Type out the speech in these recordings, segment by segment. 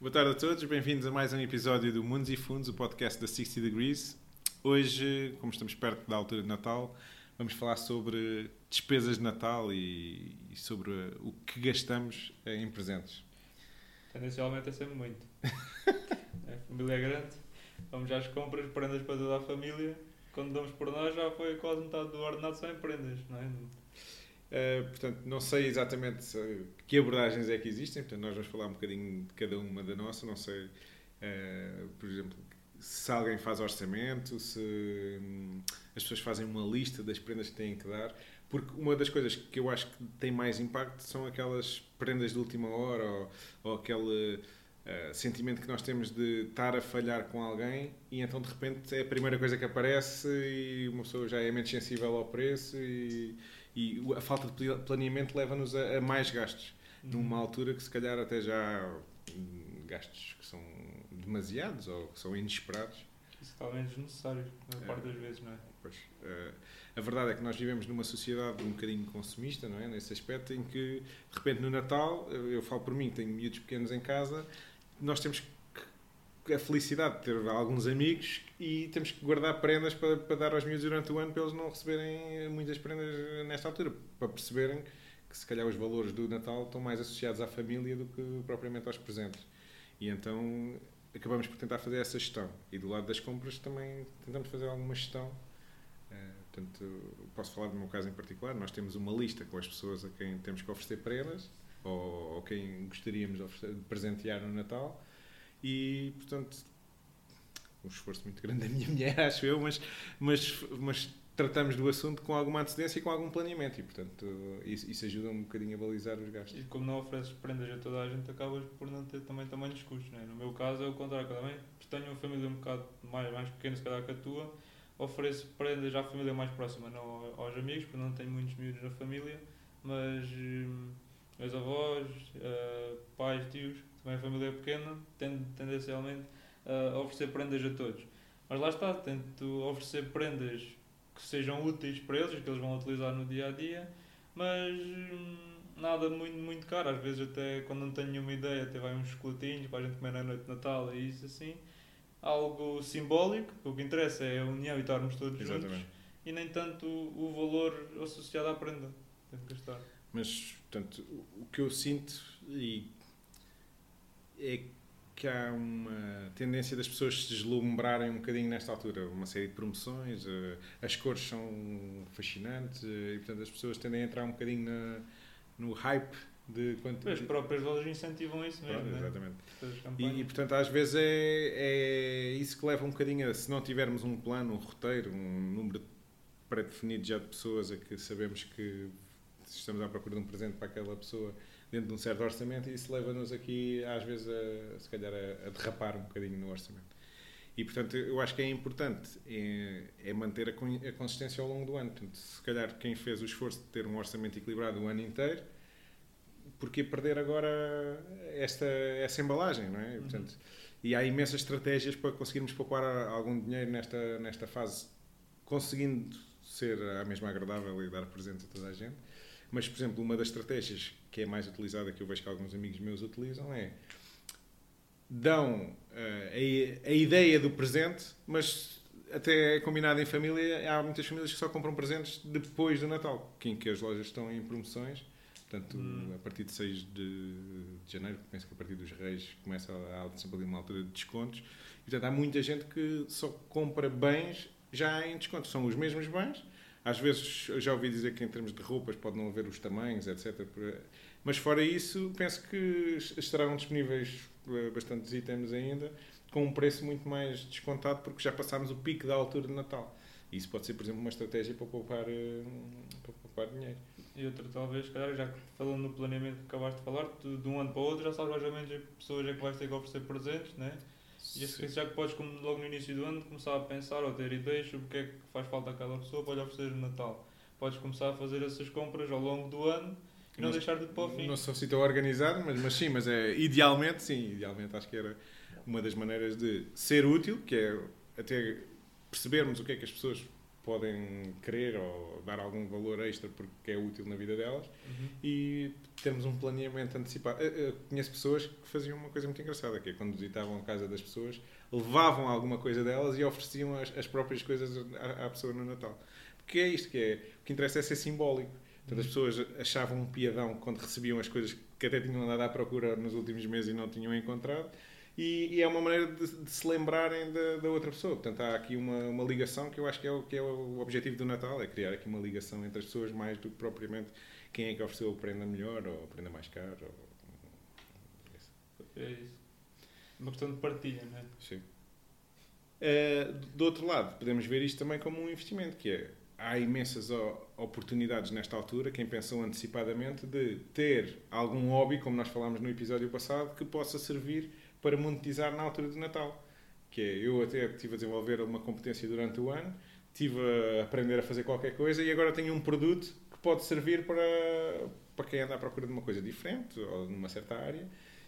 Boa tarde a todos, bem-vindos a mais um episódio do Mundos e Fundos, o podcast da 60 Degrees. Hoje, como estamos perto da altura de Natal, vamos falar sobre despesas de Natal e, e sobre o que gastamos em presentes. Tendencialmente é sempre muito. a família é grande, vamos às compras, prendas para toda a família. Quando damos por nós já foi quase metade do ordenado só em prendas, não é? Uh, portanto, não sei exatamente que abordagens é que existem, portanto, nós vamos falar um bocadinho de cada uma da nossa. Não sei, uh, por exemplo, se alguém faz orçamento, se hum, as pessoas fazem uma lista das prendas que têm que dar, porque uma das coisas que eu acho que tem mais impacto são aquelas prendas de última hora ou, ou aquele uh, sentimento que nós temos de estar a falhar com alguém e então de repente é a primeira coisa que aparece e uma pessoa já é menos sensível ao preço e e a falta de planeamento leva-nos a, a, mais gastos, uhum. numa altura que se calhar até já gastos que são demasiados ou que são inesperados. Isso talvez desnecessário, na é, parte das vezes, não é? Pois, uh, a verdade é que nós vivemos numa sociedade um bocadinho consumista, não é? Nesse aspecto em que, de repente, no Natal, eu falo por mim, tenho miúdos pequenos em casa, nós temos que a felicidade de ter alguns amigos e temos que guardar prendas para, para dar aos miúdos durante o ano para eles não receberem muitas prendas nesta altura, para perceberem que se calhar os valores do Natal estão mais associados à família do que propriamente aos presentes. E então acabamos por tentar fazer essa gestão. E do lado das compras também tentamos fazer alguma gestão. Uh, portanto, posso falar do meu caso em particular. Nós temos uma lista com as pessoas a quem temos que oferecer prendas ou, ou quem gostaríamos de presentear no Natal e, portanto, um esforço muito grande da minha mulher, acho eu, mas, mas, mas tratamos do assunto com alguma antecedência e com algum planeamento e, portanto, isso, isso, ajuda um bocadinho a balizar os gastos. E como não ofereces prendas a toda a gente, acabas por não ter também tamanhos custos, não é? No meu caso é o contrário, também tenho uma família um bocado mais, mais pequena, se calhar que a tua, ofereço prendas à família mais próxima, não aos amigos, porque não tenho muitos miúdos na família, mas hum, meus avós, uh, pais, tios, também a família é pequena, tendo tendencialmente a oferecer prendas a todos. Mas lá está, tento oferecer prendas que sejam úteis para eles, que eles vão utilizar no dia a dia, mas hum, nada muito, muito caro. Às vezes, até quando não tenho nenhuma ideia, até vai uns chocolatinhos para a gente comer na noite de Natal e isso assim. Algo simbólico, o que interessa é a união e estarmos todos Exatamente. juntos e nem tanto o valor associado à prenda. Tem que gastar. Mas, portanto, o que eu sinto e é que há uma tendência das pessoas se deslumbrarem um bocadinho nesta altura. Uma série de promoções, eh, as cores são fascinantes eh, e, portanto, as pessoas tendem a entrar um bocadinho na, no hype de quanto. As próprias lojas incentivam isso mesmo. Pronto, né? exatamente. E, e, portanto, às vezes é, é isso que leva um bocadinho a, se não tivermos um plano, um roteiro, um número pré-definido já de pessoas a que sabemos que estamos à procura de um presente para aquela pessoa dentro de um certo orçamento e isso leva-nos aqui, às vezes, a, se calhar, a, a, derrapar um bocadinho no orçamento. E, portanto, eu acho que é importante é, é manter a, a, consistência ao longo do ano. Portanto, se calhar, quem fez o esforço de ter um orçamento equilibrado o ano inteiro, porque perder agora esta, essa embalagem, não é? E, portanto, uhum. e há imensas estratégias para conseguirmos poupar algum dinheiro nesta, nesta fase, conseguindo ser a mesma agradável e dar presente a toda a gente. Mas, por exemplo, uma das estratégias que é mais utilizada, que eu vejo que alguns amigos meus utilizam, é dão uh, a, a, ideia do presente, mas até é combinado em família, há muitas famílias que só compram presentes depois do Natal, em que as lojas estão em promoções. Portanto, hum. a partir de 6 de, de, janeiro, penso que a partir dos Reis começa a, a sempre ali uma altura de descontos. E, portanto, há muita gente que só compra bens já em desconto. São os mesmos bens, às vezes já ouvi dizer que em termos de roupas pode não haver os tamanhos, etc. Mas fora isso, penso que estarão disponíveis eh, bastantes itens ainda com um preço muito mais descontado porque já passámos o pico da altura de Natal. Isso pode ser, por exemplo, uma estratégia para poupar, eh, para poupar dinheiro. E outra, talvez, calhar, já falando no planeamento que acabaste de falar, de um ano para o outro já sabes mais ou menos a pessoas a que vais ter que oferecer presentes, né? E isso já que podes, como logo no início do ano, começar a pensar ou ter ideias sobre o que é que faz falta àquela pessoa para lhe oferecer no Natal. Podes começar a fazer essas compras ao longo do ano e não, não deixar de para o fim. Não sou assim tão organizado, mas, mas sim, mas é, idealmente, sim, idealmente acho que era uma das maneiras de ser útil, que é até percebermos o que é que as pessoas podem querer ou dar algum valor extra porque é útil na vida delas Uhum. e termos um planeamento antecipado. Eu, eu conheço pessoas que faziam uma coisa muito engraçada, que é quando visitavam a casa das pessoas, levavam alguma coisa delas e ofereciam as, as próprias coisas à, à pessoa no Natal. Porque é isto que é. O que interessa é ser simbólico. Portanto, as pessoas achavam um piadão quando recebiam as coisas que até tinham andado à procura nos últimos meses e não tinham encontrado. E, e é uma maneira de, de se lembrarem da, da outra pessoa. Portanto, há aqui uma, uma ligação que eu acho que é, o, que é o objetivo do Natal, é criar aqui uma ligação entre as pessoas mais do que propriamente quem é que ofereceu a prenda melhor ou prenda mais cara. Ou... isso. É isso. Uma questão de partilha, não é? Sim. Eh, do outro lado, podemos ver isto também como um investimento, que é há imensas o- oportunidades nesta altura, quem pensou antecipadamente, de ter algum hobby, como nós falámos no episódio passado, que possa servir para monetizar na altura de Natal. Que é, eu até estive a desenvolver uma competência durante o ano, estive a aprender a fazer qualquer coisa e agora tenho um produto que pode servir para, para quem anda à procura de uma coisa diferente ou numa certa área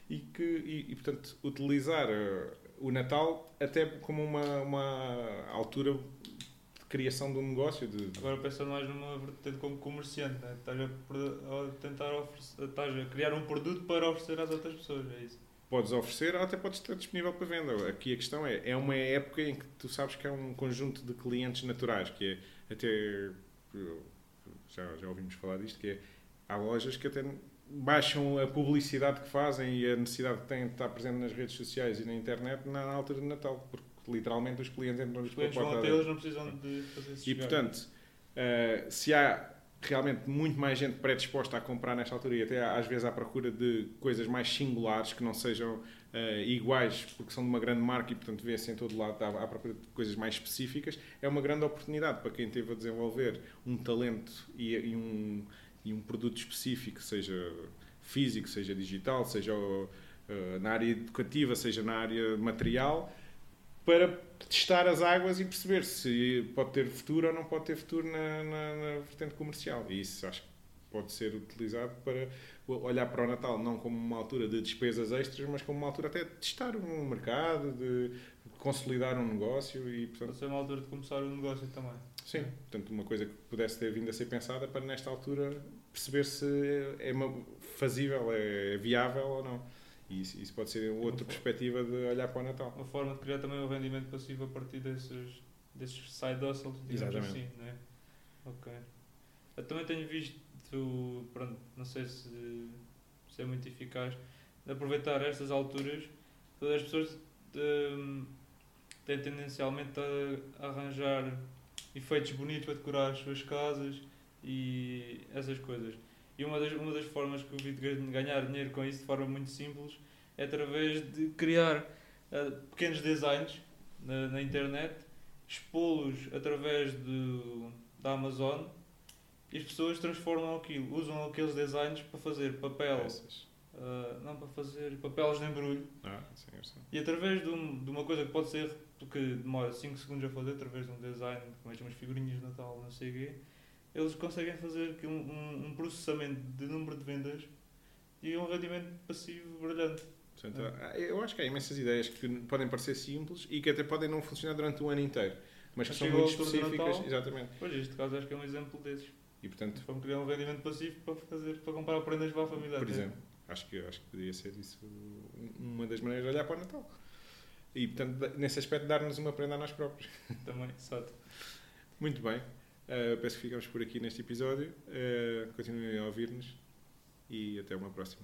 e que e, e, portanto utilizar eh, o Natal até como uma, uma altura de criação de um negócio de, Agora pensando mais numa vertente como comerciante, né? estás a, a tentar oferecer, estás a criar um produto para oferecer às outras pessoas, é isso. Podes oferecer ou até podes estar disponível para venda. Aqui a questão é, é uma época em que tu sabes que é um conjunto de clientes naturais, que é até já, já ouvimos falar disto, que é há lojas que até baixam a publicidade que fazem e a necessidade que têm de estar presente nas redes sociais e na internet na altura de Natal, porque literalmente os clientes entram Os pela clientes vão até eles, não precisam de fazer isso. E portanto, eh, se há realmente muito mais gente predisposta a comprar nesta altura e até às vezes à procura de coisas mais singulares que não sejam eh, iguais porque são de uma grande marca e portanto vê-se em todo lado à, à procura de coisas mais específicas, é uma grande oportunidade para quem teve a desenvolver um talento e, e um, e um produto específico, seja físico, seja digital, seja eh, na área educativa, seja na área material, para testar as águas e perceber se pode ter futuro ou não pode ter futuro na, na, na vertente comercial. E isso acho que pode ser utilizado para olhar para o Natal não como uma altura de despesas extras, mas como uma altura até de testar um mercado, de consolidar um negócio e, Pode portanto, ser uma altura de começar o negócio também. sim, portanto, uma coisa que pudesse ter vindo a ser pensada para nesta altura perceber se é uma- fazível, é viável ou não. E isso, isso pode ser outra perspectiva de olhar para o Natal. Uma forma de criar também um rendimento passivo a partir desses, desses side hustles, digamos Exatamente. assim, né? Ok. Eu também tenho visto, pronto, não sei se, se é muito eficaz, de aproveitar estas alturas, todas as pessoas hum, têm tendencialmente a arranjar efeitos bonitos para decorar as suas casas e essas coisas. E uma das, uma das formas que eu vi de ganhar dinheiro com isso de forma muito simples é através de criar ah, pequenos designs na, na internet, expô-los através do, da Amazon e as pessoas transformam aquilo, usam aqueles designs para fazer papel, ah, não para fazer papéis de embrulho Ah, sim, sei. e através de, um- de uma coisa que pode ser que demora 5 segundos a fazer, através de um design, como umas figurinhas de Natal, não sei o quê, eles conseguem fazer um, um, um processamento de número de vendas e um rendimento passivo brilhante. Portanto, há- eu acho que há imensas ideias que podem parecer simples e que até podem não funcionar durante o ano inteiro, mas que são muito específicas. Natal. Exatamente. Pois, este caso acho que é um exemplo desses. E portanto, Vamos criar um rendimento passivo para, fazer, para comprar prendas para a família. por exemplo, acho que, acho que poderia ser isso uma das maneiras de olhar para o Natal. E portanto, nesse aspecto, dar-nos uma prenda a nós próprios. Também, exato. Muito bem. Eh, peço que ficamos por aqui neste episódio. Uh, continuem a ouvir-nos e até uma próxima.